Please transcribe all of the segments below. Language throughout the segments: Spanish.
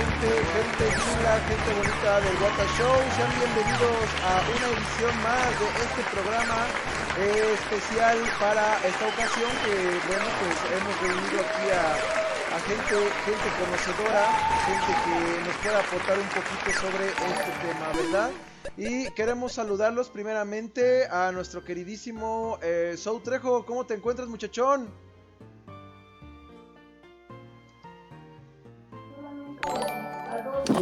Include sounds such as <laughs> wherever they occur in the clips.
Gente, gente chula, gente bonita del Wata Show, sean bienvenidos a una edición más de este programa eh, especial para esta ocasión que, bueno, pues hemos reunido aquí a, a gente, gente conocedora, gente que nos pueda aportar un poquito sobre este tema, ¿verdad? Y queremos saludarlos primeramente a nuestro queridísimo eh, Sou Trejo. ¿Cómo te encuentras, muchachón?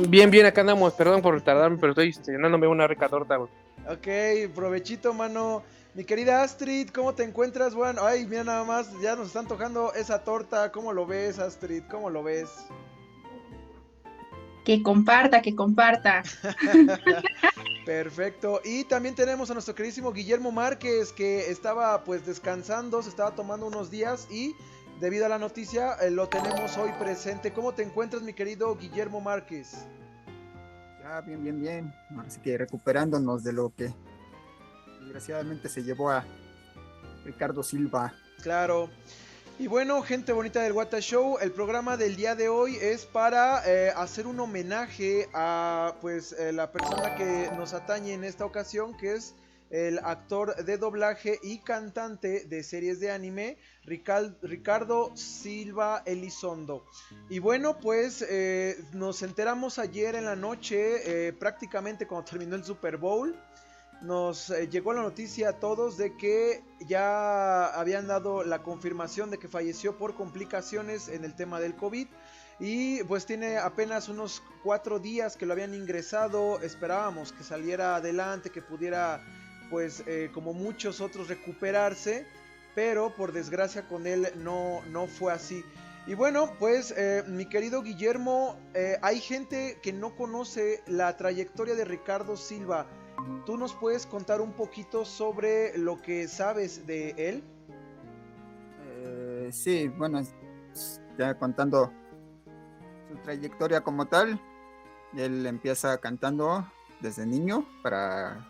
Bien, bien, acá andamos. Perdón por tardarme, pero estoy cenándome una rica torta. güey. Ok, provechito, mano. Mi querida Astrid, ¿cómo te encuentras? Bueno, ay, mira nada más, ya nos están tocando esa torta. ¿Cómo lo ves, Astrid? ¿Cómo lo ves? Que comparta, que comparta. <laughs> Perfecto. Y también tenemos a nuestro queridísimo Guillermo Márquez, que estaba pues descansando, se estaba tomando unos días y debido a la noticia eh, lo tenemos hoy presente. ¿Cómo te encuentras, mi querido Guillermo Márquez? Ya, bien, bien, bien. Así que recuperándonos de lo que desgraciadamente se llevó a Ricardo Silva. Claro. Y bueno, gente bonita del Wata Show, el programa del día de hoy es para eh, hacer un homenaje a pues eh, la persona que nos atañe en esta ocasión, que es el actor de doblaje y cantante de series de anime, Ricardo Silva Elizondo. Y bueno, pues eh, nos enteramos ayer en la noche, eh, prácticamente cuando terminó el Super Bowl, nos eh, llegó la noticia a todos de que ya habían dado la confirmación de que falleció por complicaciones en el tema del COVID. Y pues tiene apenas unos cuatro días que lo habían ingresado. Esperábamos que saliera adelante, que pudiera, pues eh, como muchos otros, recuperarse. Pero por desgracia con él no, no fue así. Y bueno, pues eh, mi querido Guillermo, eh, hay gente que no conoce la trayectoria de Ricardo Silva. ¿Tú nos puedes contar un poquito sobre lo que sabes de él? Sí, bueno, ya contando su trayectoria como tal, él empieza cantando desde niño para,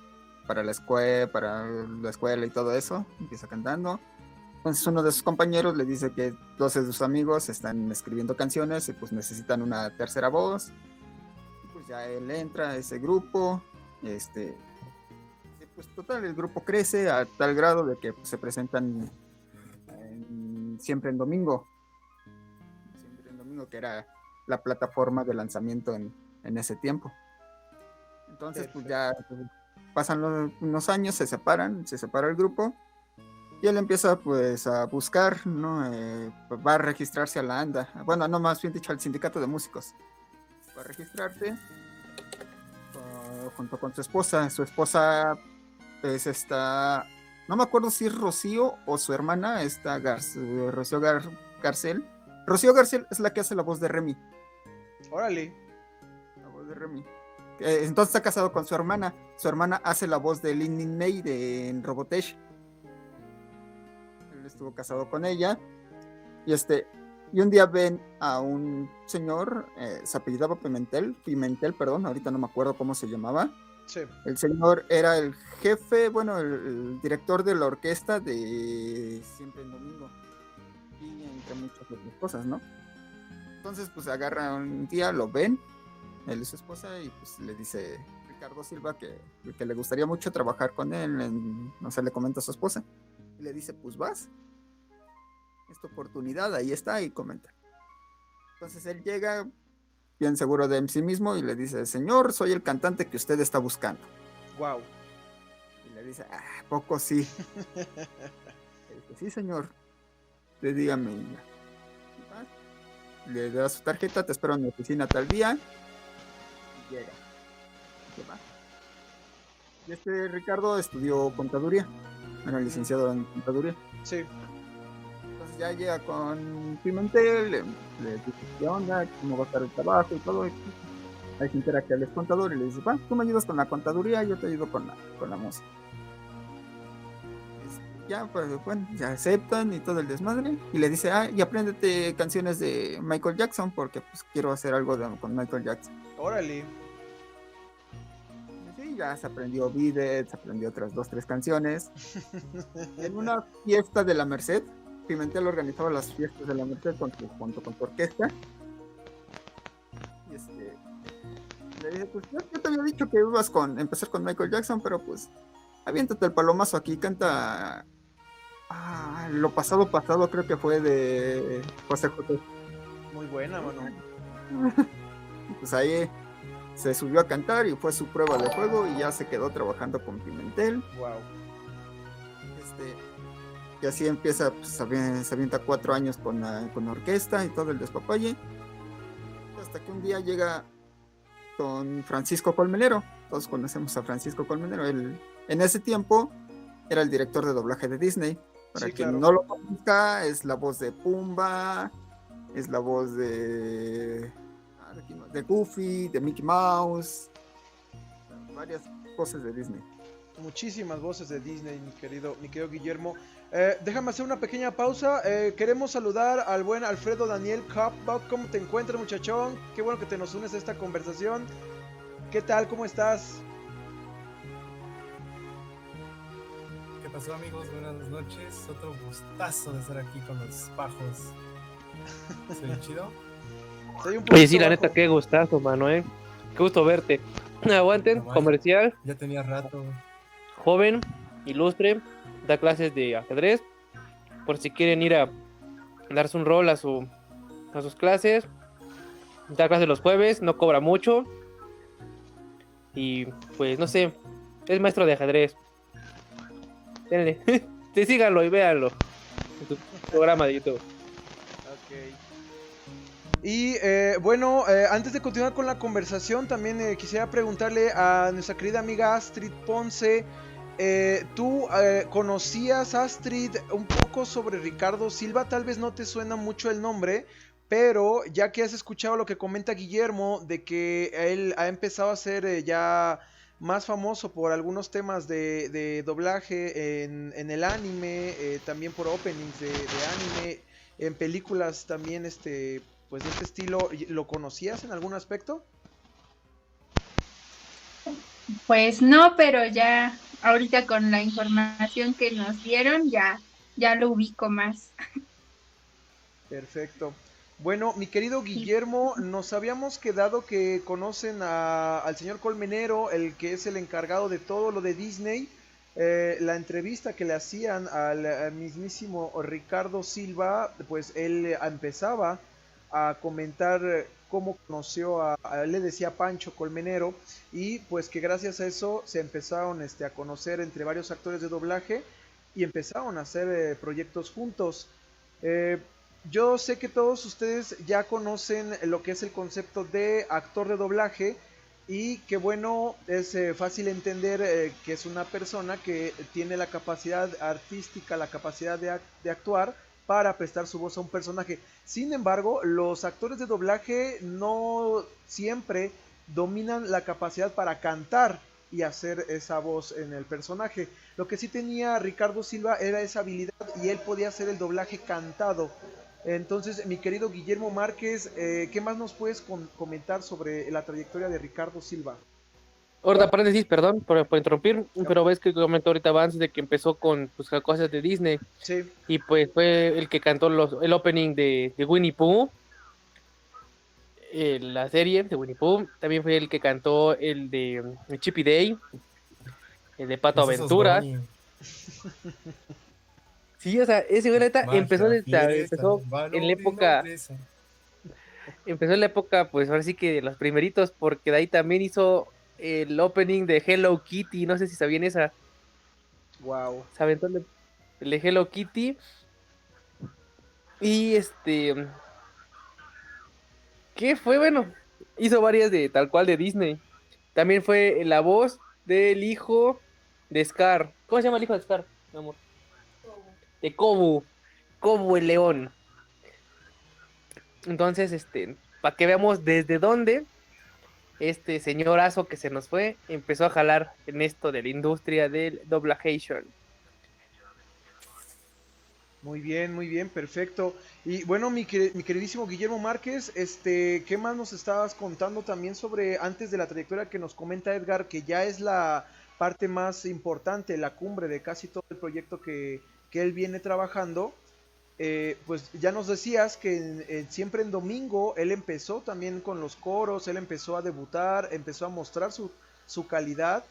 para la escuela, para la escuela y todo eso, empieza cantando. Entonces uno de sus compañeros le dice que dos de sus amigos están escribiendo canciones y pues necesitan una tercera voz. Y pues ya él entra a ese grupo, este, y pues total, el grupo crece a tal grado de que pues, se presentan en- siempre en domingo. Siempre en domingo, que era la plataforma de lanzamiento en, en ese tiempo. Entonces, pues ya pasan los- unos años, se separan, se separa el grupo. Y él empieza pues a buscar, ¿no? Eh, va a registrarse a la ANDA. Bueno, no más bien dicho al sindicato de músicos. Va a registrarse ah, junto con su esposa. Su esposa pues está no me acuerdo si es Rocío o su hermana, esta Gar- Rocío Gar- Garcel. Rocío Garcel es la que hace la voz de Remy. Órale. La voz de Remy. Eh, entonces está casado con su hermana. Su hermana hace la voz de Lin Mei de en Robotech. Él estuvo casado con ella. Y este. Y un día ven a un señor, eh, se apellidaba Pimentel, Pimentel, perdón, ahorita no me acuerdo cómo se llamaba. Sí. El señor era el jefe, bueno, el, el director de la orquesta de Siempre en Domingo. Y entre muchas otras cosas, ¿no? Entonces, pues agarra un día, lo ven, él y su esposa, y pues le dice Ricardo Silva que, que le gustaría mucho trabajar con él. en- no sé, le comenta a su esposa. Y le dice, pues vas. Esta oportunidad, ahí está, y comenta. Entonces él llega, bien seguro de sí mismo, y le dice, señor, soy el cantante que usted está buscando. Wow. Y le dice, ah, ¿a poco sí. <laughs> Le dice, sí, señor. Le dígame. Le da su tarjeta, te espero en mi oficina tal día. Llega. Se va. Y este Ricardo estudió contaduría. Era licenciado en contaduría. Sí. Entonces ya llega con Pimentel, le, le dice qué onda, cómo va a estar el trabajo y todo. Y ahí se entera que él es contador y le dice, va, tú me ayudas con la contaduría, yo te ayudo con la, con la música. Es- Ya, pues bueno, ya aceptan y todo el desmadre. Y le dice, ah, y apréndete canciones de Michael Jackson porque pues quiero hacer algo de- con Michael Jackson. Órale. Sí, ya se aprendió Bidet, se aprendió otras dos, tres canciones. <laughs> en una fiesta de la Merced, Pimentel organizaba las fiestas de la Merced junto, con tu orquesta. Y este, le dije, pues yo, te había dicho que ibas con empezar con Michael Jackson, pero pues aviéntate el palomazo aquí, canta ah, lo pasado pasado creo que fue de José José. Muy buena, mano. <laughs> Pues ahí se subió a cantar y fue su prueba de juego y ya se quedó trabajando con Pimentel. Wow. Este, y así empieza, pues, se avien- se avienta cuatro años con la, con la orquesta y todo el despapalle. Hasta que un día llega con Francisco Colmenero. Todos conocemos a Francisco Colmenero. Él, en ese tiempo era el director de doblaje de Disney. Para Sí, quien claro. no lo conozca, es la voz de Pumba, es la voz de, de quién más, de Goofy, de Mickey Mouse, varias voces de Disney. Muchísimas voces de Disney, mi querido, mi querido Guillermo. Eh, déjame hacer una pequeña pausa. Eh, queremos saludar al buen Alfredo Daniel Kapbach. ¿Cómo te encuentras, muchachón? Qué bueno que te nos unes a esta conversación. ¿Qué tal? ¿Cómo estás? ¿Qué pasó amigos? Buenas noches. Otro gustazo de estar aquí con los pajos. ¿Soy chido? Oye, sí, la neta, qué gustazo, mano, eh. Qué gusto verte. <clears throat> Aguanten, comercial, Ya tenía rato. joven, ilustre, da clases de ajedrez. Por si quieren ir a darse un rol a, su, a sus clases. Da clases los jueves, no cobra mucho. Y pues, no sé, es maestro de ajedrez. Denle. <laughs> sí, síganlo y véanlo. En su programa de YouTube. Ok. Y eh, bueno, eh, antes de continuar con la conversación, también eh, quisiera preguntarle a nuestra querida amiga Astrid Ponce. ¿Tú conocías, Astrid, un poco sobre Ricardo Silva? Tal vez no te suena mucho el nombre, pero ya que has escuchado lo que comenta Guillermo, de que él ha empezado a ser ya más famoso por algunos temas de, doblaje en, el anime, también por openings de, de anime, en películas también, este, pues de este estilo, ¿lo conocías en algún aspecto? Pues no, pero ya ahorita con la información que nos dieron ya ya lo ubico más. Perfecto. Bueno, mi querido Guillermo, nos habíamos quedado que conocen a- al señor Colmenero, el que es el encargado de todo lo de Disney. Eh, la entrevista que le hacían al, al mismísimo Ricardo Silva, pues él eh, empezaba a comentar eh, cómo conoció a, le decía Pancho Colmenero, y pues que gracias a eso se empezaron este, a conocer entre varios actores de doblaje y empezaron a hacer eh, proyectos juntos. Eh, yo sé que todos ustedes ya conocen lo que es el concepto de actor de doblaje y que bueno, es fácil entender que es una persona que tiene la capacidad artística, la capacidad de, de actuar para prestar su voz a un personaje. Sin embargo, los actores de doblaje no siempre dominan la capacidad para cantar y hacer esa voz en el personaje. Lo que sí tenía Ricardo Silva era esa habilidad y él podía hacer el doblaje cantado. Entonces, mi querido Guillermo Márquez, eh, ¿qué más nos puedes comentar sobre la trayectoria de Ricardo Silva? Ahorita paréntesis, perdón por, por interrumpir, pero ves que comentó ahorita antes de que empezó con pues, cosas de Disney. Sí, y pues fue el que cantó los, el opening de, de Winnie Pooh, eh, la serie de Winnie Pooh, también fue el que cantó el de mm, Chippy Day, el de Pato Aventuras. <laughs> Sí, o sea, ese güey neta empezó, en la época, nobleza. empezó en la época, pues ahora sí que de los primeritos, porque de ahí también hizo el opening de Hello Kitty, no sé si sabían esa. wow. se aventó el de, el de Hello Kitty. Y este. ¿Qué fue? Bueno, hizo varias de tal cual de Disney. También fue la voz del hijo de Scar. ¿Cómo se llama el hijo de Scar, mi amor? De Kobu. Kobu el león. Entonces, este, para que veamos desde dónde este señorazo que se nos fue empezó a jalar en esto de la industria del doblajation. Muy bien, muy bien, perfecto. Y bueno, mi, mi queridísimo Guillermo Márquez, este, ¿qué más nos estabas contando también sobre, antes de la trayectoria que nos comenta Edgar, que ya es la parte más importante, la cumbre de casi todo el proyecto que, que él viene trabajando? Eh, pues ya nos decías que siempre en domingo él empezó también con los coros, él empezó a debutar, empezó a mostrar su, su calidad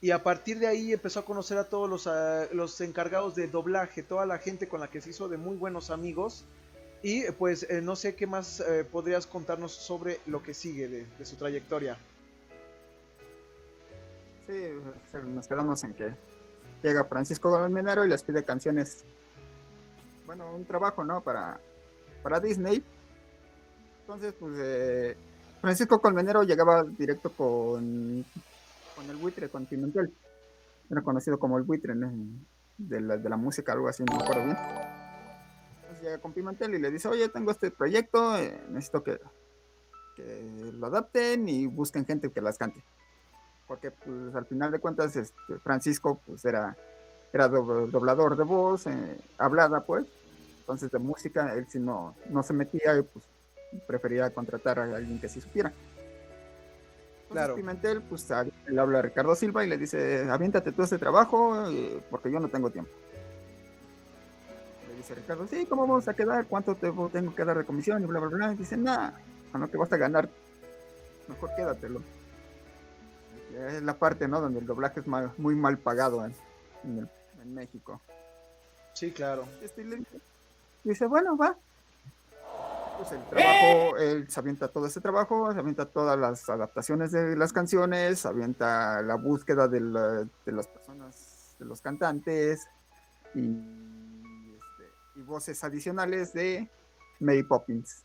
y a partir de ahí empezó a conocer a todos los, los encargados de doblaje, toda la gente con la que se hizo de muy buenos amigos y pues eh, no sé qué más eh, podrías contarnos sobre lo que sigue de, de su trayectoria. Sí, nos quedamos en que llega Francisco Colmenero y les pide canciones. Bueno, un trabajo, ¿no? Para, para Disney. Entonces, pues eh, Francisco Colmenero llegaba directo con, con el buitre, con Pimentel. Era conocido como el buitre ¿no? de, la, de la música, algo así, no me acuerdo bien. Entonces llega con Pimentel y le dice, oye, tengo este proyecto, eh, necesito que, que lo adapten y busquen gente que las cante porque pues al final de cuentas este, Francisco pues era era do- doblador de voz eh, hablada pues. Entonces de música él sí no no se metía y pues prefería contratar a alguien que sí supiera. Entonces, Claro. Pimentel pues a- le habla a Ricardo Silva y le dice aviéntate tú este trabajo eh, porque yo no tengo tiempo le dice Ricardo sí cómo vamos a quedar cuánto te tengo que dar de comisión y bla bla bla. Y dice nada con lo que vas a ganar mejor quédatelo es la parte, ¿no? Donde el doblaje es mal- muy mal pagado en, en el- en México. Sí, claro. Este, dice, dice, bueno, va. Pues el trabajo, él se avienta todo ese trabajo, se avienta todas las adaptaciones de las canciones, se avienta la búsqueda de, la- de las personas, de los cantantes y, este, y voces adicionales de Mary Poppins.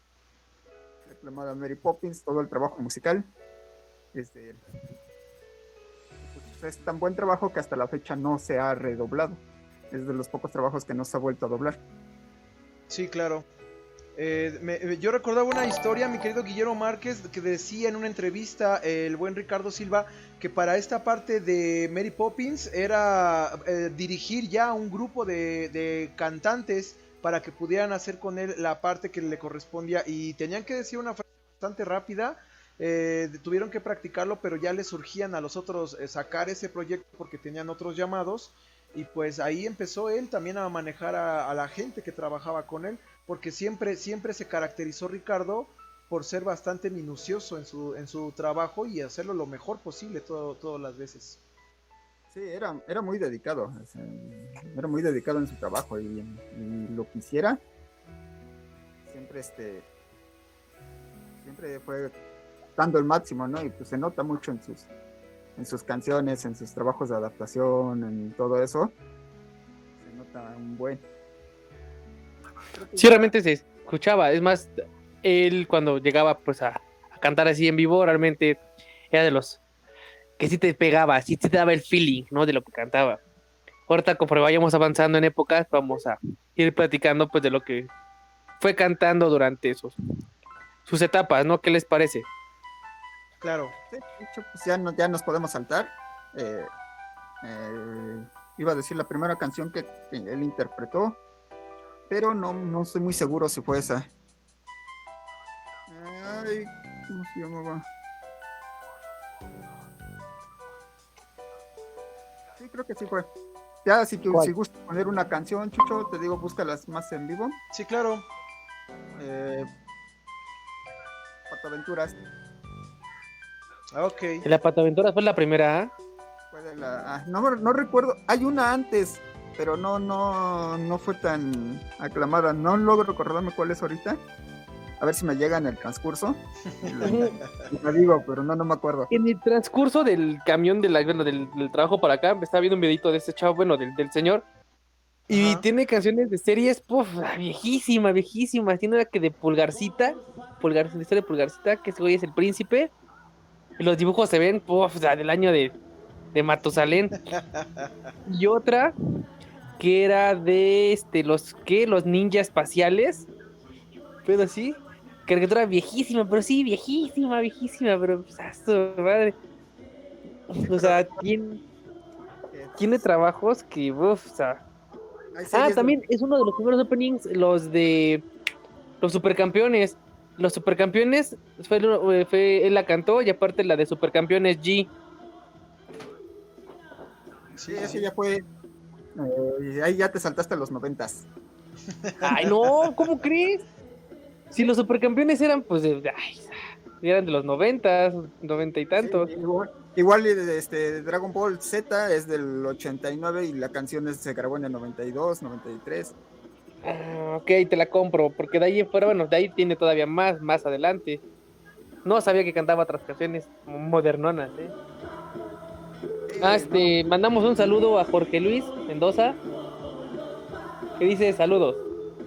Reclamada Mary Poppins, todo el trabajo musical es de él. Pues es tan buen trabajo que hasta la fecha no se ha redoblado. Es de los pocos trabajos que no se ha vuelto a doblar. Sí, claro. Eh, me- eh, yo recordaba una historia, mi querido Guillermo Márquez, que decía en una entrevista el buen Ricardo Silva que para esta parte de Mary Poppins era eh, dirigir ya un grupo de cantantes para que pudieran hacer con él la parte que le correspondía y tenían que decir una frase bastante rápida. Eh, tuvieron que practicarlo, pero ya les surgían a los otros eh, sacar ese proyecto porque tenían otros llamados. Y pues ahí empezó él también a manejar a, la gente que trabajaba con él, porque siempre, siempre se caracterizó Ricardo por ser bastante minucioso en su, en su trabajo y hacerlo lo mejor posible todo, todas las veces. Sí, era, era muy dedicado. era muy dedicado en su trabajo y, y lo que hiciera siempre este siempre fue dando el máximo, ¿no? Y pues se nota mucho en sus en sus canciones, en sus trabajos de adaptación, en todo eso. Se nota un buen. Sí, realmente se escuchaba. Es más, él cuando llegaba pues a, cantar así en vivo, realmente era de los que sí te pegaba, sí te daba el feeling, ¿no? De lo que cantaba. Ahorita, conforme vayamos avanzando en épocas, vamos a ir platicando pues de lo que fue cantando durante sus, sus etapas, ¿no? ¿Qué les parece? Claro, Sí, de hecho, pues ya, no- ya nos podemos saltar. Eh, eh, iba a decir la primera canción que, él interpretó, pero no, no estoy muy seguro si fue esa. Ay, ¿cómo se llamaba? Sí, creo que sí fue. Ya, si tú si gustas poner una canción, Chucho, te digo, búscalas más en vivo. sí, claro. Eh, Pataventuras. Ah, Ok. La Pataventura fue la primera, la- no, no recuerdo, hay una antes, pero no, no, no fue tan aclamada. No logro recordarme cuál es ahorita. A ver si me llega en el transcurso. <laughs> La digo, pero no, no me acuerdo. En el transcurso del camión de la- bueno, del, del trabajo para acá, me estaba viendo un videito de este chavo, bueno, del, del señor. Y Ajá. tiene canciones de series, puf, viejísima, viejísima. Tiene una que de Pulgarcita, Pulgar, la historia de Pulgarcita, que ese güey es el príncipe. Y los dibujos se ven, puf, o sea, del año de, de Matusalén. <laughs> Y otra que era de este, los que los ninjas espaciales. Pero sí, caricatura viejísima, pero sí, viejísima, viejísima, pero pues, su madre. O sea, tiene, <laughs> tiene trabajos que, uf, o sea, Ah, también es uno de los primeros openings, los de los supercampeones. Los supercampeones, fue, lo- fue- él la cantó y aparte la de supercampeones G. Sí, ese ya fue. eh, ahí ya te saltaste a los noventas. <laughs> Ay, no, ¿cómo crees? Si los supercampeones eran, pues, de, ay, eran de los noventas, noventa y tantos. Sí, igual, igual, este, Dragon Ball Z es del 89 y la canción es- se grabó en el 92, 93. Ah, ok, te la compro, porque de ahí en fuera, bueno, de ahí tiene todavía más, más adelante. No sabía que cantaba otras canciones modernonas, ¿eh? Ah, este, mandamos un saludo a Jorge Luis Mendoza, que dice saludos.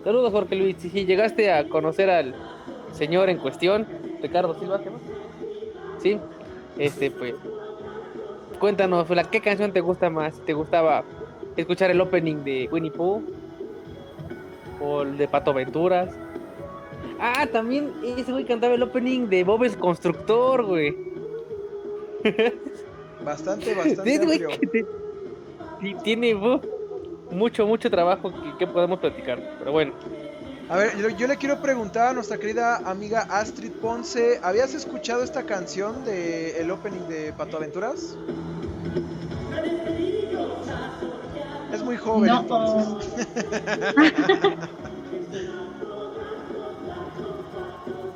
Saludos, Jorge Luis. Si si llegaste a conocer al señor en cuestión, Ricardo Silva, ¿qué más? Sí, este, pues, cuéntanos, ¿qué canción te gusta más? ¿Te gustaba escuchar el opening de Winnie Pooh? ¿O el de Pato Venturas? Ah, también ese güey cantaba el opening de Bob el Constructor, güey. <laughs> Bastante, <laughs> bastante güey, que te- tiene uh, mucho, mucho trabajo que, que podemos platicar. Pero bueno, A ver, yo, yo le quiero preguntar a nuestra querida amiga Astrid Ponce, ¿habías escuchado esta canción de el opening de Pato Aventuras? Muy joven No, entonces. <laughs>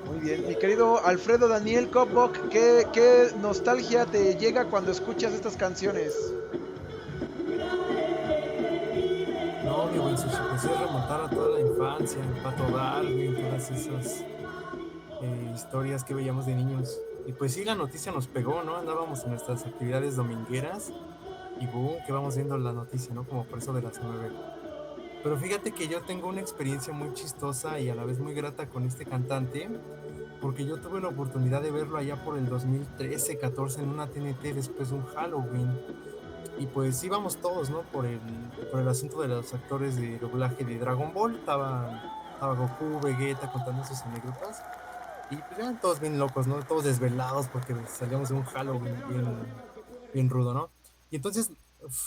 Muy bien, mi querido Alfredo Daniel Kopbok, ¿qué, qué nostalgia te llega cuando escuchas estas canciones? No, mi buen sushi, pues es remontar a toda la infancia, el Pato Darwin, todas esas eh, historias que veíamos de niños. Y pues sí, la noticia nos pegó, ¿no? Andábamos en nuestras actividades domingueras y boom, que vamos viendo la noticia, ¿no? Como por eso de las nueve. Pero fíjate que yo tengo una experiencia muy chistosa y a la vez muy grata con este cantante, porque yo tuve la oportunidad de verlo allá por el 2013-14 en una TNT después de un Halloween. Y pues íbamos todos, ¿no? Por el, por el asunto de los actores de doblaje de Dragon Ball. Estaba, estaba Goku, Vegeta contando sus anécdotas. Y pues ya todos bien locos, ¿no? Todos desvelados porque salíamos de un Halloween bien, bien rudo, ¿no? Y entonces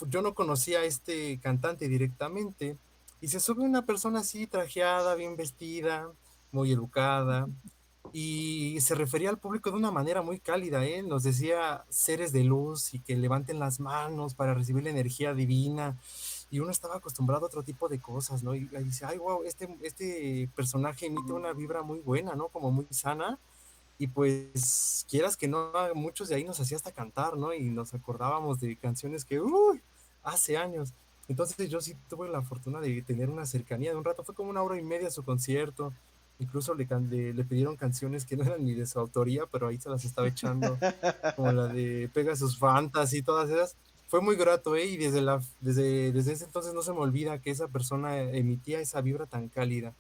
yo no conocía a este cantante directamente. Y se sube una persona así, trajeada, bien vestida, muy educada. <laughs> Y se refería al público de una manera muy cálida, ¿eh? Nos decía seres de luz y que levanten las manos para recibir la energía divina. Y uno estaba acostumbrado a otro tipo de cosas, ¿no? Y ahí dice, ay, wow, este, este personaje emite una vibra muy buena, ¿no? Como muy sana. Y pues, quieras que no, muchos de ahí nos hacía hasta cantar, ¿no? Y nos acordábamos de canciones que, uy, hace años. Entonces yo sí tuve la fortuna de tener una cercanía de un rato, fue como una hora y media su concierto. Incluso le, le, pidieron canciones que no eran ni de su autoría, pero ahí se las estaba echando, como la de Pegasus Fantasy y todas esas. Fue muy grato, ¿eh? Y desde, la, desde, desde ese entonces no se me olvida que esa persona emitía esa vibra tan cálida.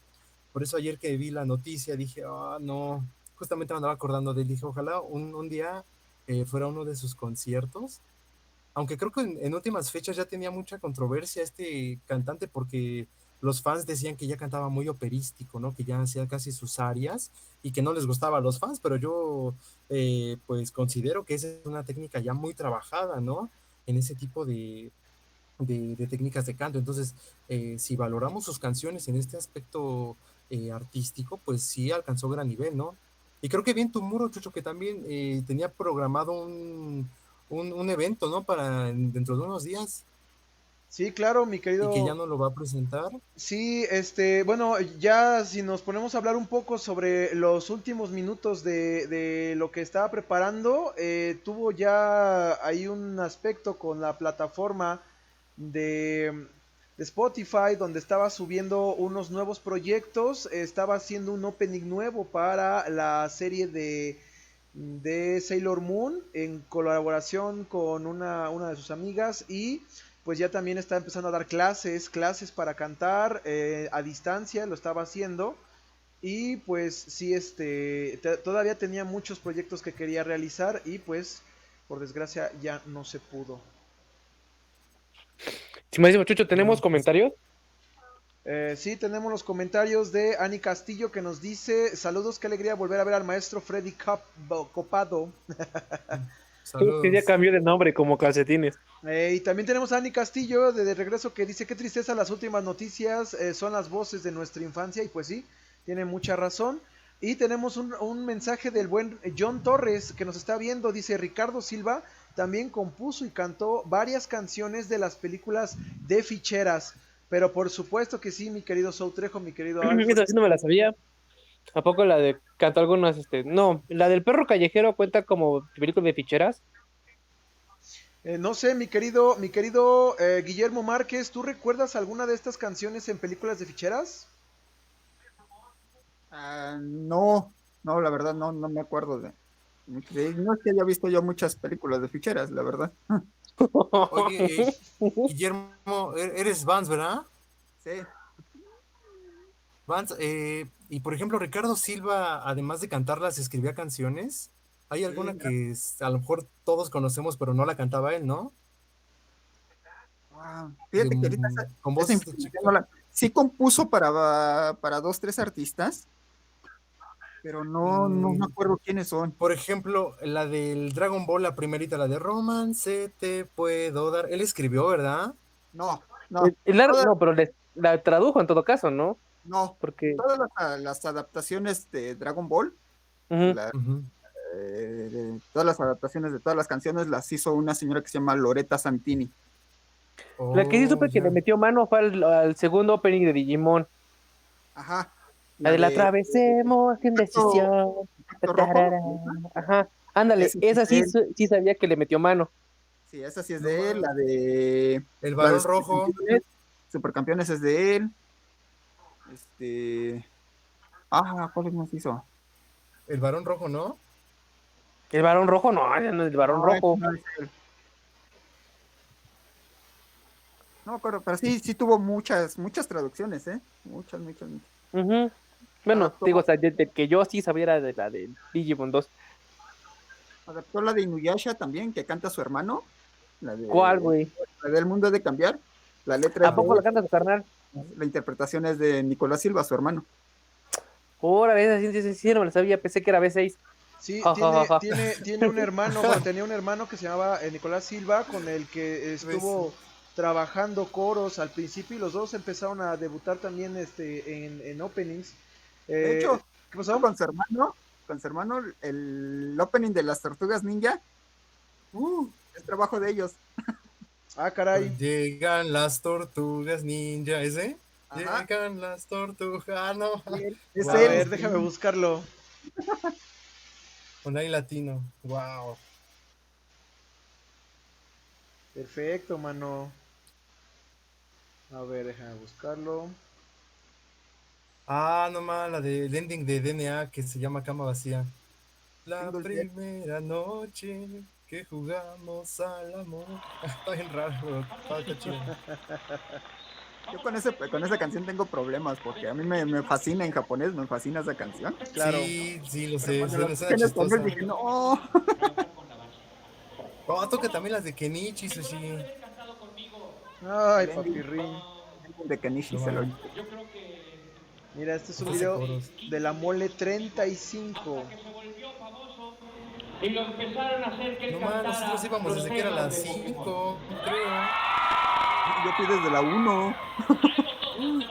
Por eso ayer que vi la noticia dije, ah, no, justamente me andaba acordando de él, dije, ojalá un, día eh, fuera uno de sus conciertos. Aunque creo que en, últimas fechas ya tenía mucha controversia este cantante porque los fans decían que ya cantaba muy operístico, ¿no? Que ya hacía casi sus arias y que no les gustaba a los fans, pero yo eh, pues considero que esa es una técnica ya muy trabajada, ¿no? En ese tipo de, de, de técnicas de canto. Entonces, eh, si valoramos sus canciones en este aspecto eh, artístico, pues sí alcanzó gran nivel, ¿no? Y creo que bien tu muro, Chucho, que también eh, tenía programado un, un, un evento, ¿no? Para en- dentro de unos días Sí, claro, mi querido. y que ya no lo va a presentar. Sí, este, bueno, ya si nos ponemos a hablar un poco sobre los últimos minutos de, de lo que estaba preparando, eh, tuvo ya ahí un aspecto con la plataforma de, de Spotify donde estaba subiendo unos nuevos proyectos, estaba haciendo un opening nuevo para la serie de, de Sailor Moon en colaboración con una, una de sus amigas y pues ya también está empezando a dar clases, clases para cantar eh, a distancia, lo estaba haciendo. Y pues sí, este, te- todavía tenía muchos proyectos que quería realizar y pues por desgracia ya no se pudo. Si me dice Chucho, ¿tenemos comentarios? Eh, sí, tenemos los comentarios de Ani Castillo que nos dice, saludos, qué alegría volver a ver al maestro Freddy Copado. <laughs> Saludos. Que ya cambió de nombre como calcetines. Eh, y también tenemos a Ani Castillo de, de regreso que dice, qué tristeza las últimas noticias eh, son las voces de nuestra infancia y pues sí, tiene mucha razón. Y tenemos un, un mensaje del buen John Torres que nos está viendo, dice Ricardo Silva también compuso y cantó varias canciones de las películas de ficheras. Pero por supuesto que sí, mi querido Soul Trejo, mi querido Alfred. Esa sí no me la sabía. ¿A poco la de cantó algunas, este, no, la del perro callejero cuenta como película de ficheras? Eh, no sé, mi querido, mi querido eh, Guillermo Márquez, ¿tú recuerdas alguna de estas canciones en películas de ficheras? Ah, no, no, la verdad no, no me acuerdo de, de- No es que haya visto yo muchas películas de ficheras, la verdad. Oye, Guillermo, e- eres Vance, ¿verdad? Sí. Vance, eh, y por ejemplo, Ricardo Silva, además de cantarlas, escribía canciones. ¿Hay alguna que a lo mejor todos conocemos, pero no la cantaba él, no? Wow. Fíjate que ahorita esa- Con voz esa información no la- sí compuso para, para dos, tres artistas, pero no, no me Mm. acuerdo quiénes son. Por ejemplo, la del Dragon Ball, la primerita, la de Romance te puedo dar. Él escribió, ¿verdad? No, no, El- el ar- todas- no, pero le- la tradujo en todo caso, ¿no? no. Porque Todas las, las adaptaciones de Dragon Ball, la- eh, todas las adaptaciones de todas las canciones las hizo una señora que se llama Loretta Santini. la que sí Oh, supe que le metió mano fue al, al segundo opening de Digimon. Ajá. La de la atravesemos sin decisión. Ajá. Ándale, esa sí, sí sabía que le metió mano. Sí, esa sí es de él, la de El varón rojo. Supercampeones, Supercampeones es de él. Este. Ah, ¿cuál más hizo? El varón rojo, ¿no? El varón rojo, no, ese no es el varón No, rojo. no. No acuerdo, pero sí, sí tuvo muchas, muchas traducciones, ¿eh? Muchas, muchas, muchas. Ujú. Bueno, Adaptó- digo, o sea, de, de que yo sí sabía era de la de Digimon 2. Adaptó la de Inuyasha también, que canta su hermano. La de, ¿Cuál, güey? La del mundo de cambiar. La letra ¿A es poco de la canta su carnal? la interpretación es de Nicolás Silva, su hermano. Órale, esa sí, sí, sí, sí, no me la sabía, pensé que era B6. Sí, tiene, tiene, tiene un hermano, bueno, tenía un hermano que se llamaba eh, Nicolás Silva, con el que estuvo trabajando coros al principio y los dos empezaron a debutar también este en, en openings. De Eh, hecho, ¿qué pasó? con su hermano, con su hermano, el opening de las tortugas ninja, uh, es trabajo de ellos. Ah, caray. Llegan las tortugas ninja, ¿ese? Ajá. Llegan las tortugas, ah, no. <laughs> Es A él. ver, déjame buscarlo. Con ahí latino, wow. Perfecto, mano. A ver, déjame buscarlo. Ah, nomás la de el ending de DNA que se llama Cama Vacía. La primera noche que jugamos al amor. <laughs> Está bien raro, pero está, chido. <laughs> Yo con, ese, con esa canción tengo problemas porque a mí me, me fascina en japonés, me fascina esa canción. Claro. Sí, sí, lo sé. La suena- chistosa. dije, no. <laughs> Oh, toca también las de Kenichi, Sushi. Ay, papirrín. De Kenichi No se lo mames. Mira, este es un video de la mole 35. y lo empezaron a hacer que No más, nosotros íbamos desde que era las de 5, creo. Yo fui desde la 1. <laughs>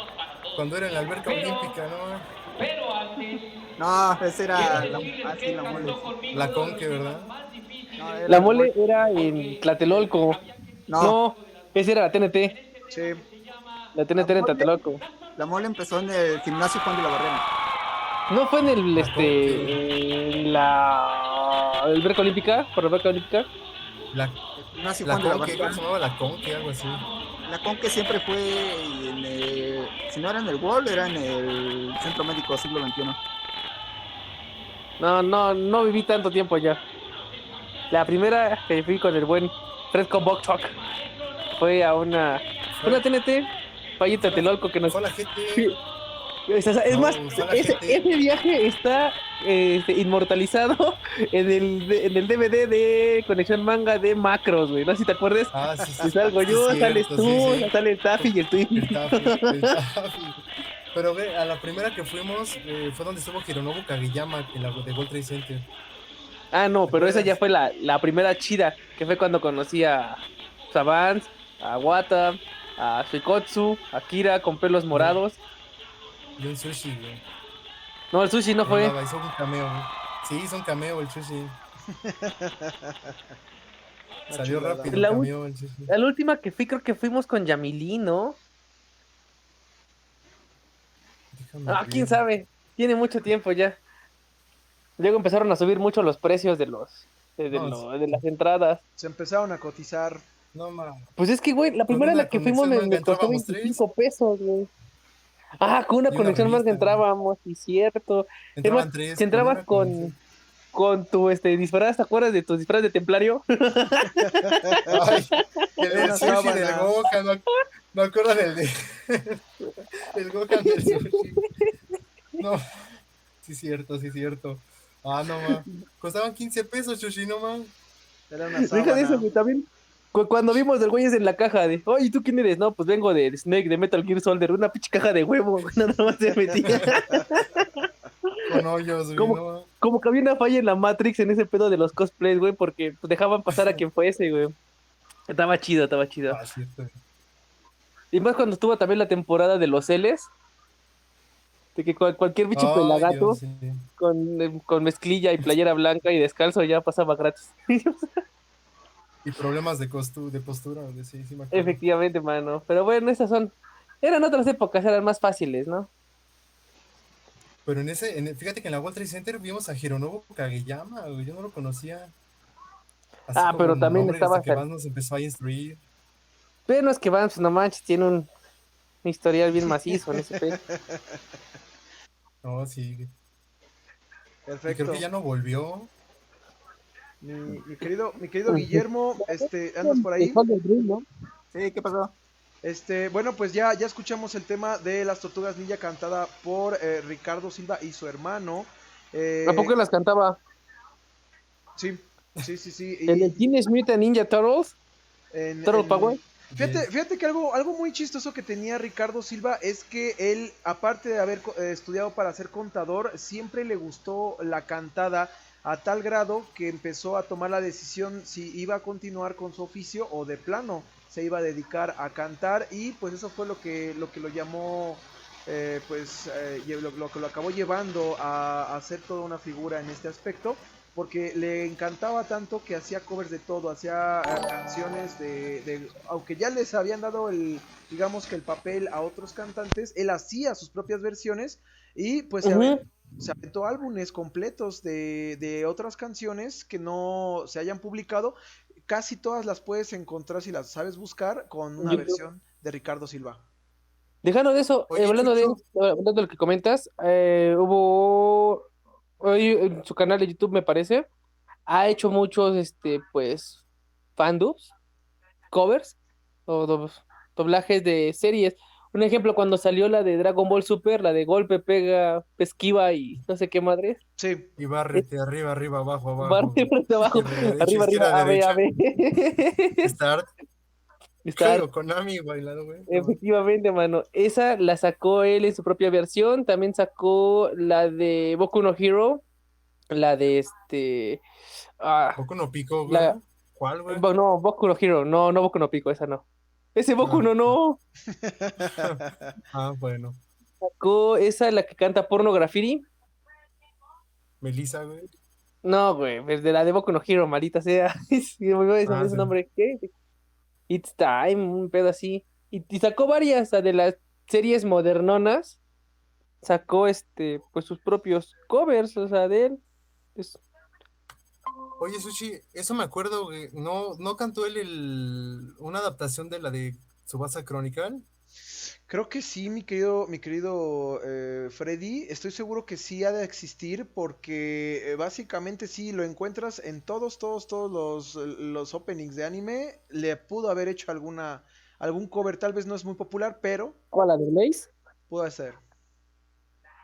Cuando era en la alberca olímpica, ¿no? Pero antes, No, esa era la, decirles que sí, él la mole. La conque, ¿verdad? No, era La mole era en Tlatelolco. No, No, esa era la TNT. Sí. La TNT era en Tlatelolco. La mole empezó en el gimnasio Juan de la Barrera. ¿No fue en el, este, en la alberca olímpica? ¿Por la alberca olímpica? La, gimnasio la Juan de la conque, ¿cómo Barrera. se llamaba? La conque, algo así. La Conque siempre fue en el, si no era en el Wall, era en el Centro Médico Siglo XXI. No, no, no viví tanto tiempo allá. La primera que fui con el buen Fresco Box Truck fue a una, una TNT, en Tlatelolco que nos... Fue la gente. Es, No, más, ese, viaje está este, inmortalizado <laughs> en el, en el DVD de Conexión Manga de Macros, güey. No sé si te acuerdas. Ah, sí, sí. Salgo sí, yo, cierto, sales tú, sale el Taffy y el Twin. El Taffy, el <laughs> Taffy. Pero ve, a la primera que fuimos eh, fue donde estuvo Hironobu Kageyama, en la de World Trade Center. Ah, no, ¿Te pero esa ya fue la, la primera chida, que fue cuando conocí a Savans, a Wata, a Shikotsu, a Kira con pelos morados. Y un sushi, güey. No, el sushi no fue. Andaba, hizo un cameo. güey. Sí, hizo un cameo el sushi. <laughs> Salió chulada. rápido La cameo el sushi. La última que fui, creo que fuimos con Yamilí, ¿no? Déjame Ah, ver. quién sabe. Tiene mucho tiempo ya. Luego empezaron a subir mucho los precios de los de, de No, lo- de las entradas. Se empezaron a cotizar. No, ma. Pues es que, güey, la primera en la que fuimos me, me costó entrábamos tres. 25 pesos, güey. Ah, con una Y una conexión más que ¿no? entrábamos, sí, cierto. Entraban más, tres. si entrabas con, con tu este disfraz, ¿te acuerdas de tu disfraz de templario? <laughs> Ay, el Era una del sushi del sábana. Gohan, no, me acuerdo del de, <laughs> del Gohan del <laughs> sushi. No, sí cierto, sí cierto. Ah, no, ma. Costaban 15 pesos, Chushi, no, ma. Era una Deja de eso, sábana. güey, también. Cu- Cuando vimos del güey es en la caja de, oye, ¿tú quién eres? No, pues vengo de Snake, de Metal Gear Soldier, una pinche caja de huevo, güey, <laughs> nada más se metía. <laughs> Con hoyos, güey, ¿Cómo? no. Como que había una falla en la Matrix en ese pedo de los cosplays, güey, porque pues, dejaban pasar a <laughs> quien fuese, güey. Estaba chido, estaba chido. Ah. Y más cuando estuvo también la temporada de los Ls. De que cual- cualquier bicho Ay, pelagato Dios, sí. con, eh, con mezclilla y playera blanca y descalzo ya pasaba gratis. Y problemas de, costu de postura, güey, sí, sí. Efectivamente, mano. Pero bueno, esas son. Eran otras épocas, eran más fáciles, ¿no? Pero en ese, en, fíjate que en la World Trade Center vimos a Hironobu Kageyama, güey, yo no lo conocía. Así Ah, pero también nombre, estaba hasta que más nos empezó a instruir. Pero no es que Vance, no manches, tiene un historial bien macizo en ese pedo. <laughs> No, sí. Y Perfecto. creo que ya no volvió. Mi, mi querido, mi querido Guillermo, este, ¿andas por ahí? Sí, ¿qué pasó? Este, bueno, pues ya, ya escuchamos el tema de las tortugas ninja cantada por eh, Ricardo Silva y su hermano. Eh, ¿A poco las cantaba? Sí, sí, sí, sí. y ¿En el Teenage Mutant Ninja Turtles? en- ¿Turtle en- Power? Fíjate, fíjate que algo, algo muy chistoso que tenía Ricardo Silva es que él, aparte de haber eh, estudiado para ser contador, siempre le gustó la cantada a tal grado que empezó a tomar la decisión si iba a continuar con su oficio o de plano se iba a dedicar a cantar y pues eso fue lo que lo que lo llamó eh, pues eh, lo, lo que lo acabó llevando a, a ser toda una figura en este aspecto porque le encantaba tanto que hacía covers de todo, hacía eh, canciones de, de- aunque ya les habían dado el, digamos que el papel a otros cantantes, él hacía sus propias versiones y pues. Se aventó álbumes completos de, de otras canciones que no se hayan publicado, casi todas las puedes encontrar si las sabes buscar con una versión de Ricardo Silva. Dejando de eso, Oye, eh, hablando, de, Chucho. hablando de lo que comentas, eh, hubo hoy en su canal de YouTube, me parece, ha hecho muchos, este, pues, fandubs, covers o do- doblajes de series. Un ejemplo, cuando salió la de Dragon Ball Super, la de golpe, pega, esquiva y no sé qué madre. Sí, Y bárrete arriba, arriba, abajo, abajo. Arriba, abajo, Izquierda, arriba, derecha, arriba, izquierda, ave, ave. Start. Claro, Konami bailando, güey. Efectivamente, mano. Esa la sacó él en su propia versión. También sacó la de Boku no Hero. La de este. Ah, Poco no pico, güey. La- ¿Cuál, güey? Bo- no, Boku no Hero. No, no Boku no Pico, esa no. Ese Boku no, no. Ah, bueno. Sacó esa, la que canta Porno Graffiti. Melissa, güey. No, güey, es de la de Boku no Hero, maldita sea. <laughs> Decir Ah, ese sí. nombre. ¿Qué? It's Time, un pedo así. Y, y sacó varias o sea, de las series modernonas. Sacó este, pues sus propios covers, o sea, de él. Es- Oye, Sushi, eso me acuerdo, güey. ¿No, no cantó él el, una adaptación de la de Subasa Chronicle? Creo que sí, mi querido, mi querido eh, Freddy. Estoy seguro que sí ha de existir porque eh, básicamente sí lo encuentras en todos, todos, todos los, los openings de anime. Le pudo haber hecho alguna, algún cover, tal vez no es muy popular, pero ¿Cuál, la de Blaze? puede ser.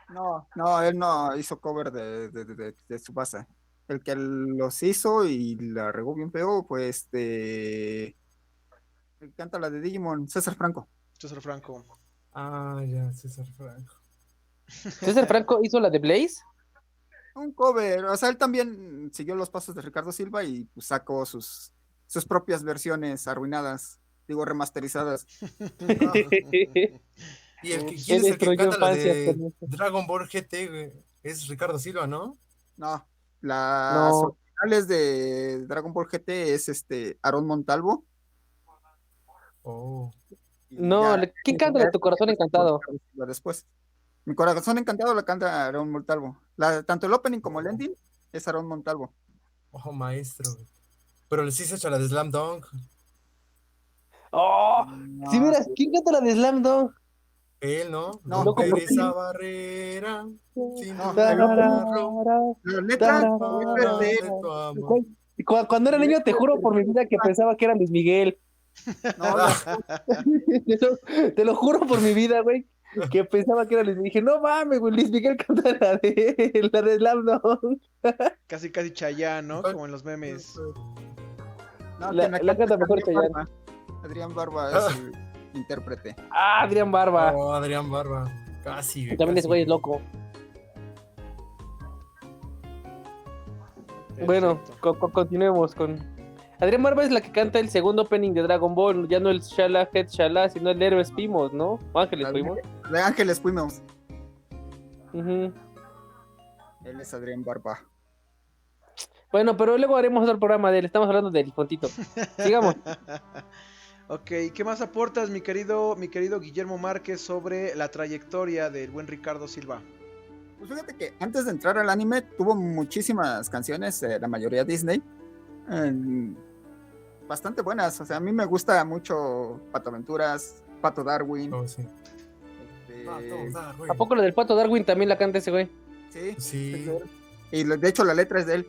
No, no, él no hizo cover de, de, de, de- de Tsubasa. El que los hizo y la regó bien feo fue este. el que canta la de Digimon, César Franco. César Franco. Ah, ya, César Franco. <laughs> César Franco hizo la de Blaze. Un cover, o sea, él también siguió los pasos de Ricardo Silva y pues, sacó sus, sus propias versiones arruinadas, digo, remasterizadas. <laughs> Y el que quién es el que canta la de. Dragon Ball GT, güey. Es Ricardo Silva, ¿no? No, las No. originales de Dragon Ball GT es este Aaron Montalvo. Oh. No, ya- ¿quién canta de tu corazón encantado? Después. Mi corazón encantado la canta Aaron Montalvo. La, tanto el opening como el ending es Aaron Montalvo. Ojo, maestro. Pero sí se echa la de Slam Dunk. ¡Oh! Si vieras, ¿quién canta la de Slam Dunk? Él, ¿no? No, pero- esa barrera. sin No. La letra, Cuando era niño, te juro por mi vida que pensaba que era Luis Miguel. <laughs> No, no, <laughs> te, lo, te lo juro por mi vida, güey. Que pensaba que era Luis Miguel. Dije, no mames, güey, Luis Miguel canta la de, la de Slam <laughs> Dunk. Casi, casi Chayanne, ¿no? Como en los memes. no, La- la canta mejor. Barba. Adrián Barba es el intérprete. Ah, Adrián Barba. Oh, Adrián Barba. Casi. También ese casi. güey es loco. Bueno, Perfecto. co- co- continuemos con. Adrián Barba es la que canta el segundo opening de Dragon Ball. Ya no el Shala Head Shala, sino el Héroes Pimos, ¿no? O Ángeles Pimos. De Ángeles fuimos. Ujú. Él es Adrián Barba. Bueno, pero luego haremos otro programa de él. Estamos hablando del fontito. <laughs> Sigamos. Ok, ¿qué más aportas, mi querido, mi querido Guillermo Márquez, sobre la trayectoria del buen Ricardo Silva? Pues fíjate que antes de entrar al anime tuvo muchísimas canciones, eh, la mayoría Disney, eh, bastante buenas. O sea, a mí me gusta mucho Pato Aventuras, Pato Darwin. Oh, sí. este, Ah, todo dar, güey. ¿A poco lo del pato Darwin también la canta ese güey? sí, Sí. y de hecho la letra es de él.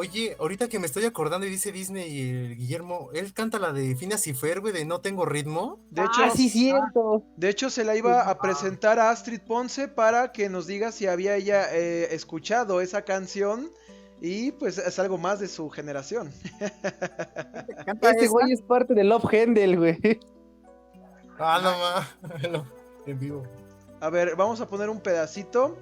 Oye, ahorita que me estoy acordando y dice Disney y el Guillermo, él canta la de Phineas y Fer, güey, de No tengo ritmo. De hecho, ah, sí, cierto. de hecho, se la iba a presentar a Astrid Ponce para que nos diga si había ella eh, escuchado esa canción. Y pues es algo más de su generación. <laughs> Canta Este esa, güey es parte de Love Handle, güey. Ah, no más. <laughs> en vivo. A ver, vamos a poner un pedacito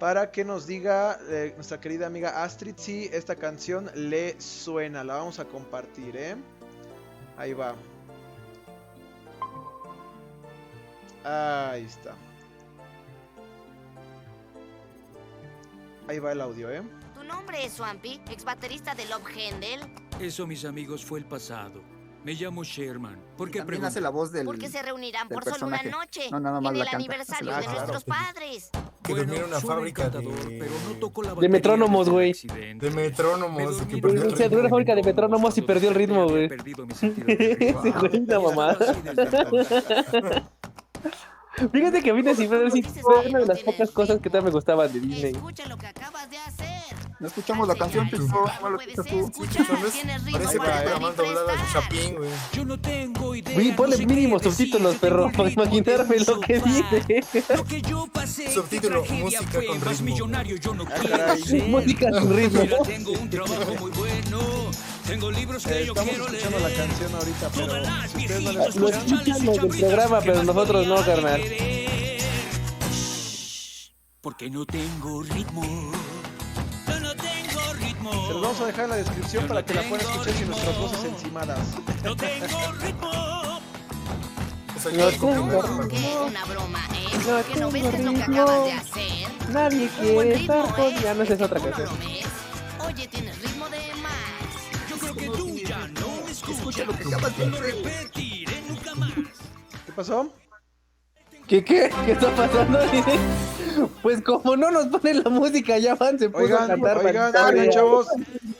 para que nos diga eh, nuestra querida amiga Astrid si esta canción le suena. La vamos a compartir, ¿eh? Ahí va. Ahí está. Ahí va el audio, ¿eh? ¿Tu nombre es Swampy, ex baterista de Love Handel? Eso, mis amigos, fue el pasado. Me llamo Sherman. ¿Por qué también hace la voz del... ¿Por qué se reunirán del por solo una personaje. noche? No, nada más en la el canta, aniversario hace de la- nuestros claro. padres. Que durmió en una suena fábrica de- encantador, pero no la batería metrónomos, desde el güey. accidente. De Me metrónomos. que de perdió el Se abrió ritmo. una fábrica de metrónomos y perdió el ritmo, güey. perdido mi <laughs> sentido del ritmo. Ese güey, la así desde entonces. Fíjate que a mí sí fue una de las pocas cosas que también me gustaban de Disney. Escucha lo que acabas de hacer. No escuchamos la canción, Pico. Yo no tengo idea. Güey, ponle mínimo subtítulos, perro, para imaginarme lo que dice. Lo que yo pasé, qué Subtítulo, tragedia música fue, con ritmo. millonario yo no quiero caray. ser. Música sin ritmo. Mira, tengo un trabajo muy bueno. Tengo libros que Eh, yo estamos quiero escuchando la canción ahorita, pero Lo escuchan, escuchan los del programa, pero nosotros no, carnal. Porque no tengo ritmo. Se los vamos a dejar en la descripción para que la puedan escuchar sin nuestras voces encimadas. No tengo ritmo. No que- tengo ¿Qué? Una broma, ¿eh? No ¿Que no ves que lo que ritmo. acabas de hacer? Nadie quiere ritmo, estar con... ¿eh? Ya no es otra ¿Tú no canción. lo ves? Oye, tienes ritmo de más. Yo creo que tú ya no me Escucha escuchas. lo que acabas de Lo hacer. repetiré nunca más. ¿Qué pasó? ¿Qué, qué? ¿Qué está pasando? <laughs> Pues como no nos ponen la música, ya van, se puso a cantar. oigan, chavos,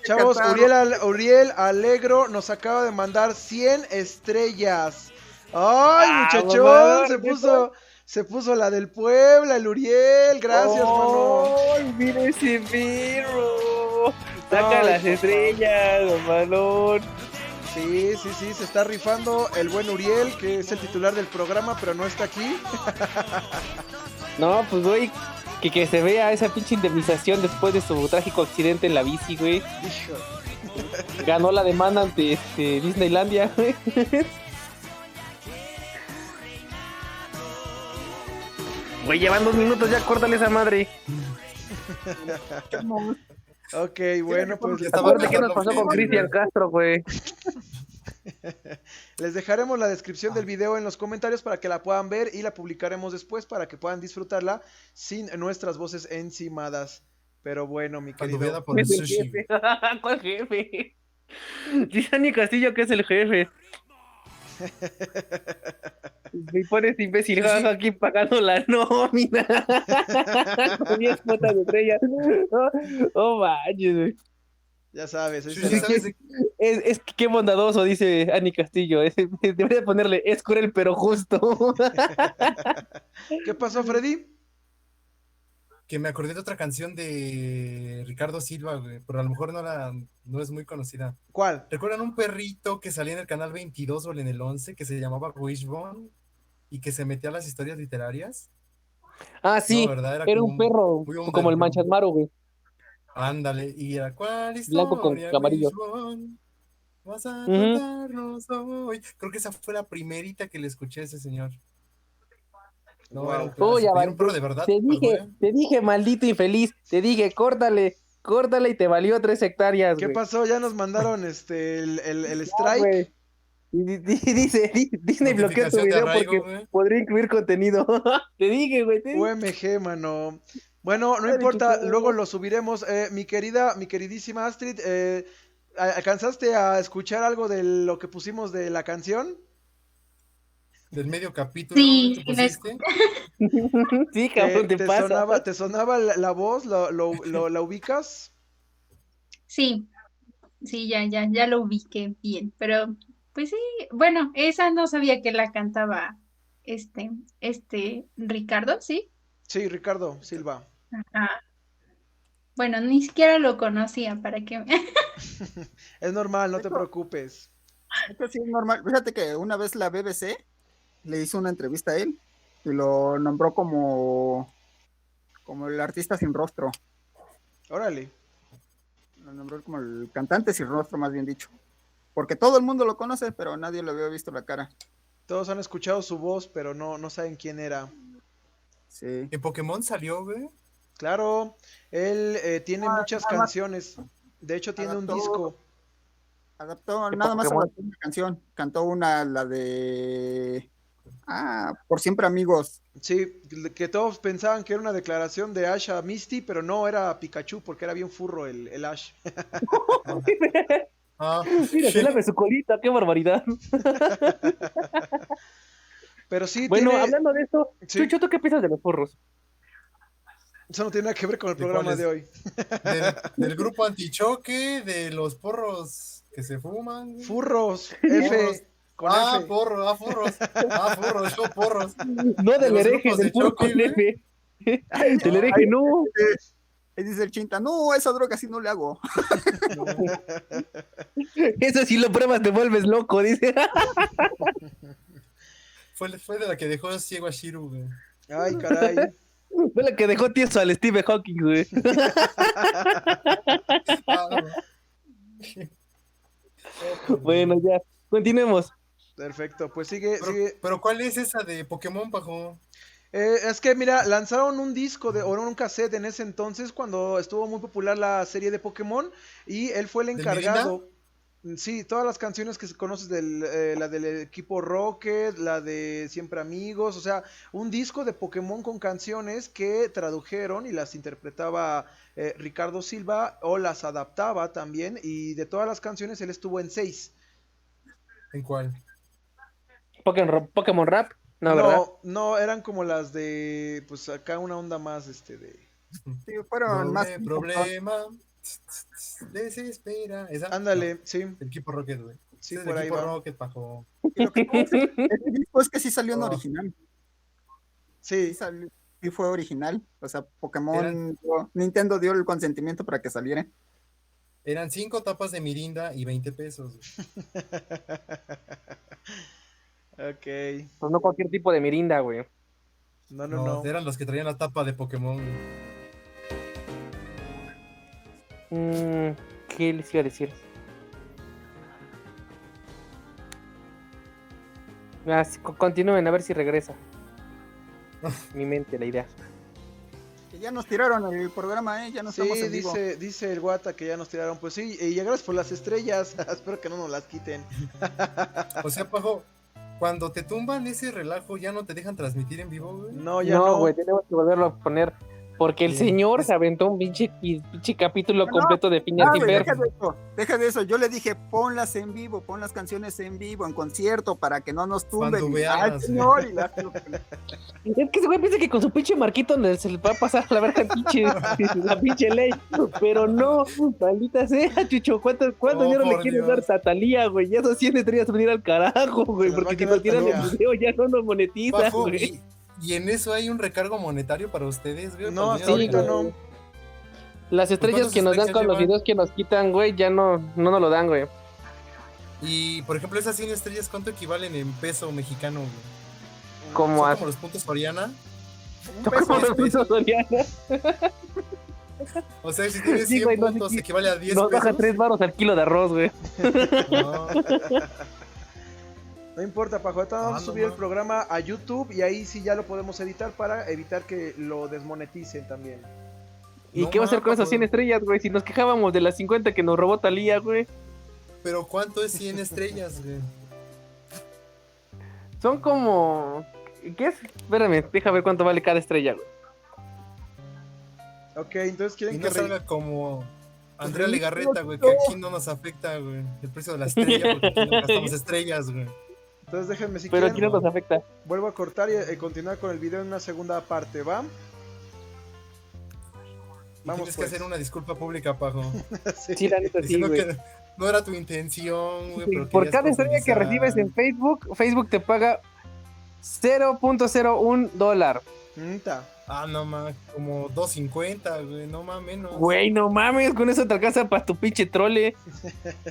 chavos. Uriel, Uriel Alegro nos acaba de mandar 100 estrellas. ¡Ay, Ah, muchachón! Se ¿qué puso, se puso la del Puebla, el Uriel. Gracias, mano. ¡Ay, mira ese perro! Saca Ay, las papá. estrellas, don Malón. Sí, sí, sí, se está rifando el buen Uriel, que es el titular del programa, pero no está aquí. No, pues güey, que, que se vea esa pinche indemnización después de su trágico accidente en la bici, güey. Ganó la demanda ante este, Disneylandia, güey. Güey, llevan dos minutos, ya córtale esa madre. <laughs> Ok, bueno, pues Acuérdate qué nos pasó con Cristian Castro, güey. <laughs> les dejaremos la descripción del video en los comentarios para que la puedan ver y la publicaremos después para que puedan disfrutarla sin nuestras voces encimadas. Pero bueno, mi querido. Por el Es el sushi. jefe. <laughs> ¿Cuál jefe? <laughs> Dice Dani Castillo que es el jefe. Me pones imbécil, Sí, sí. aquí pagando la nómina. <laughs> Con 10 cuotas de estrella. Oh, oh, manches, güey. Ya sabes, ahí Sí, se sí, la- ¿sabes de- Es, es que qué bondadoso, dice Ani Castillo. Es- debería ponerle, es cruel pero justo. <laughs> ¿Qué pasó, Freddy? Que me acordé de otra canción de Ricardo Silva, güey, pero a lo mejor no, la, no es muy conocida. ¿Cuál? ¿Recuerdan un perrito que salía en el canal 22 o en el 11 que se llamaba Wishbone y que se metía a las historias literarias? Ah, sí, No, ¿verdad? era un perro, como el. Manchas Maro, güey. Ándale, y era ¿cuál Blanco con historia, amarillo. Wishbone? Vas a contarnos hoy. Creo que esa fue la primerita que le escuché a ese señor. No, Oh, ya un de verdad. Te dije, te dije, maldito infeliz. Te dije, córtale, córtale y te valió tres hectáreas, ¿Qué pasó? Ya nos mandaron este el, el- el <laughs> strike. Y di- di- dice, di- Disney bloqueó tu video arraigo, porque podría incluir contenido. <laughs> te dije, güey. Te. UMG, mano. Bueno, no Ay, importa, luego lo subiremos. Eh, mi querida, mi queridísima Astrid, eh, ¿a- ¿alcanzaste a escuchar algo de lo que pusimos de la canción? Del medio capítulo. Sí, ¿tú <laughs> sí cabrón, te, te pasa. sonaba, ¿Te sonaba la, la voz? ¿Lo, lo- <laughs> lo- la ubicas? Sí, sí, ya, ya, ya lo ubiqué bien, pero pues sí, bueno, esa no sabía que la cantaba este, este Ricardo, ¿sí? Sí, Ricardo Silva. Ajá. Bueno, ni siquiera lo conocía para que <laughs> Es normal, no te preocupes. Esto sí es normal. Fíjate que una vez la BBC le hizo una entrevista a él y lo nombró como, como el artista sin rostro. Órale. Lo nombró como el cantante sin rostro, más bien dicho. Porque todo el mundo lo conoce, pero nadie le había visto la cara. Todos han escuchado su voz, pero no, no saben quién era. Sí. En Pokémon salió, güey. Claro, él eh, tiene Ah, muchas canciones. De hecho, tiene un disco. Adaptó, ¿De nada más adaptó una canción. Cantó una, la de. Ah, por siempre amigos. Sí, que todos pensaban que era una declaración de Ash a Misty, pero no, era Pikachu, porque era bien furro el, el Ash. <laughs> Ah, Mira, se lame su colita, qué barbaridad. <laughs> Pero sí, Bueno, tiene... hablando de esto, Sí. Chucho, ¿tú qué piensas de los porros? Eso no tiene nada que ver con el ¿De programa de hoy. <laughs> del, del grupo antichoque, de los porros que se fuman. Furros, Porros. F, con ah, F. porros, ah, porros. Ah, porros, yo porros. No del los hereje, del de puro con F. Del hereje, no. Ahí dice el chinta, no, esa droga sí no le hago. <laughs> Eso si lo pruebas te vuelves loco, dice. <laughs> Fue, fue de la que dejó ciego a Shiru, güey. Ay, caray. <laughs> Fue la que dejó tieso al Steve Hawking, güey. Ah, no. Bueno, ya. Continuemos. Perfecto, pues sigue, Pero, sigue. pero ¿cuál es esa de Pokémon, Pajo? Eh, es que mira, lanzaron un disco de, o un cassette en ese entonces cuando estuvo muy popular la serie de Pokémon y él fue el ¿Del encargado. Sí, todas las canciones que se conoces del, eh, la del equipo Rocket, la de Siempre Amigos, o sea, un disco de Pokémon con canciones que tradujeron y las interpretaba eh, Ricardo Silva o las adaptaba también y de todas las canciones él estuvo en seis. ¿En cuál? Pokémon, Pokémon Rap. No, ¿verdad? No, no, eran como las de, pues acá una onda más, este, de... Sí, fueron más. Proble- problema. Desespera. ¿Esa? Ándale, sí, No, el equipo Rocket, güey. sí, por el ahí equipo va. Rocket, Pajo. Y lo que <laughs> es que sí salió en Oh. original. Sí, Sí, salió- sí fue original. O sea, Pokémon, dio- Nintendo dio el consentimiento para que saliera. Eran cinco tapas de Mirinda y 20 pesos. <laughs> ok. Pues no cualquier tipo de mirinda, güey. No, no, No, no. eran los que traían la tapa de Pokémon. Mm, ¿Qué les iba a decir? Ah, sí, co- continúen a ver si regresa. <laughs> Mi mente, la idea. Que ya nos tiraron el programa, ¿eh? Ya no Sí, estamos en vivo. dice, dice el guata que ya nos tiraron. Pues sí, y gracias por las estrellas. <laughs> Espero que no nos las quiten. O sea, Pajo, cuando te tumban ese relajo, ya no te dejan transmitir en vivo, güey. No, ya No, no. güey, tenemos que volverlo a poner. Porque el Sí. señor se aventó un pinche, pinche capítulo No, completo de güey, Ferb. deja de eso, deja de eso. Yo le dije, ponlas en vivo, pon las canciones en vivo, en concierto, para que no nos tumben. Veas, señor, y la- Es que ese güey piensa que con su pinche marquito se le va a pasar la verga pinche, <laughs> la pinche ley. Pero no, maldita sea, Chucho. ¿Cuánto, cuánto Oh, dinero le quieres Dios. dar a Talía, güey? Ya esos 100 estrellas van a ir al carajo, güey. Porque si nos tiran el video ya no nos monetiza, güey. Y, en eso hay un recargo monetario para ustedes, güey. No, ahorita de- no. Las estrellas ¿cuántos que nos dan con los videos que nos quitan, güey, ya no, no nos lo dan, güey. Y por ejemplo, esas 100 estrellas, ¿cuánto equivalen en peso mexicano? güey? Como ¿Son a... como los puntos Soriana? <laughs> peso, los putos Soriana. O sea, si tienes Sí, 100 güey, no sé puntos, si- equivale a 10 Nos pesos. baja 3 baros al kilo de arroz, güey. <laughs> No. <laughs> No importa, Pajo. Ahorita vamos a subir el programa a YouTube y ahí sí ya lo podemos editar para evitar que lo desmoneticen también. ¿Y No qué va a hacer con esas Paco. 100 estrellas, güey? Si nos quejábamos de las 50 que nos robó Talía, güey. Pero ¿cuánto es 100 estrellas, güey? Son como... ¿Qué es? Espérame, deja ver cuánto vale cada estrella, güey. Ok, entonces Y quieren no que... re- salga como Andrea Legarreta, güey, que aquí no nos afecta, güey. El precio de la estrella, porque aquí no gastamos estrellas, güey. Entonces déjenme si Pero quieren, aquí no nos afecta. vuelvo a cortar y eh, continuar con el video en una segunda parte, ¿va? Vamos, tienes pues. que hacer una disculpa pública, Pajo. <laughs> Sí. Sí, la neta sí, güey. que no era tu intención, güey. Sí, Por cada estrella que recibes en Facebook, Facebook te paga 0.01 dólar. Mm, ta. Ah, no mames, como 2.50, güey, no más menos. Güey, no mames, con eso te alcanza para tu pinche trole. <laughs>